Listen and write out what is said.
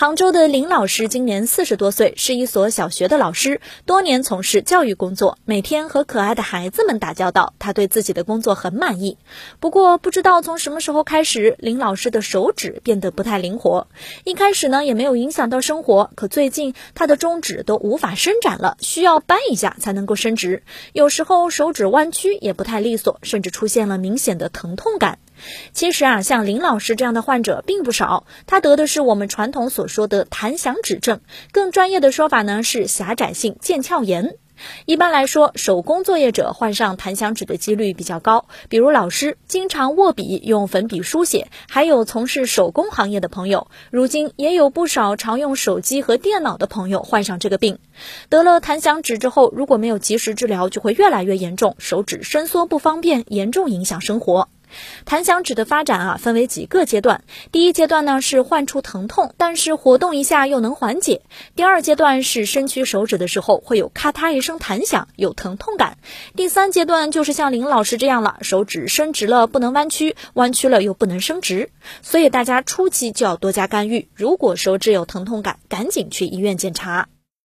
杭州的林老师今年四十多岁，是一所小学的老师，多年从事教育工作，每天和可爱的孩子们打交道，他对自己的工作很满意。不过，不知道从什么时候开始，林老师的手指变得不太灵活。一开始呢，也没有影响到生活，可最近他的中指都无法伸展了，需要扳一下才能够伸直。有时候手指弯曲也不太利索，甚至出现了明显的疼痛感。其实啊，像林老师这样的患者并不少，他得的是我们传统所说的弹响指症，更专业的说法呢是狭窄性腱鞘炎。一般来说，手工作业者患上弹响指的几率比较高，比如老师经常握笔用粉笔书写，还有从事手工行业的朋友。如今也有不少常用手机和电脑的朋友患上这个病。得了弹响指之后，如果没有及时治疗，就会越来越严重，手指伸缩不方便，严重影响生活。弹响指的发展啊，分为几个阶段。第一阶段呢是患处疼痛，但是活动一下又能缓解。第二阶段是伸屈手指的时候会有咔嗒一声弹响，有疼痛感。第三阶段就是像林老师这样了，手指伸直了不能弯曲，弯曲了又不能伸直。所以大家初期就要多加干预。如果手指有疼痛感，赶紧去医院检查。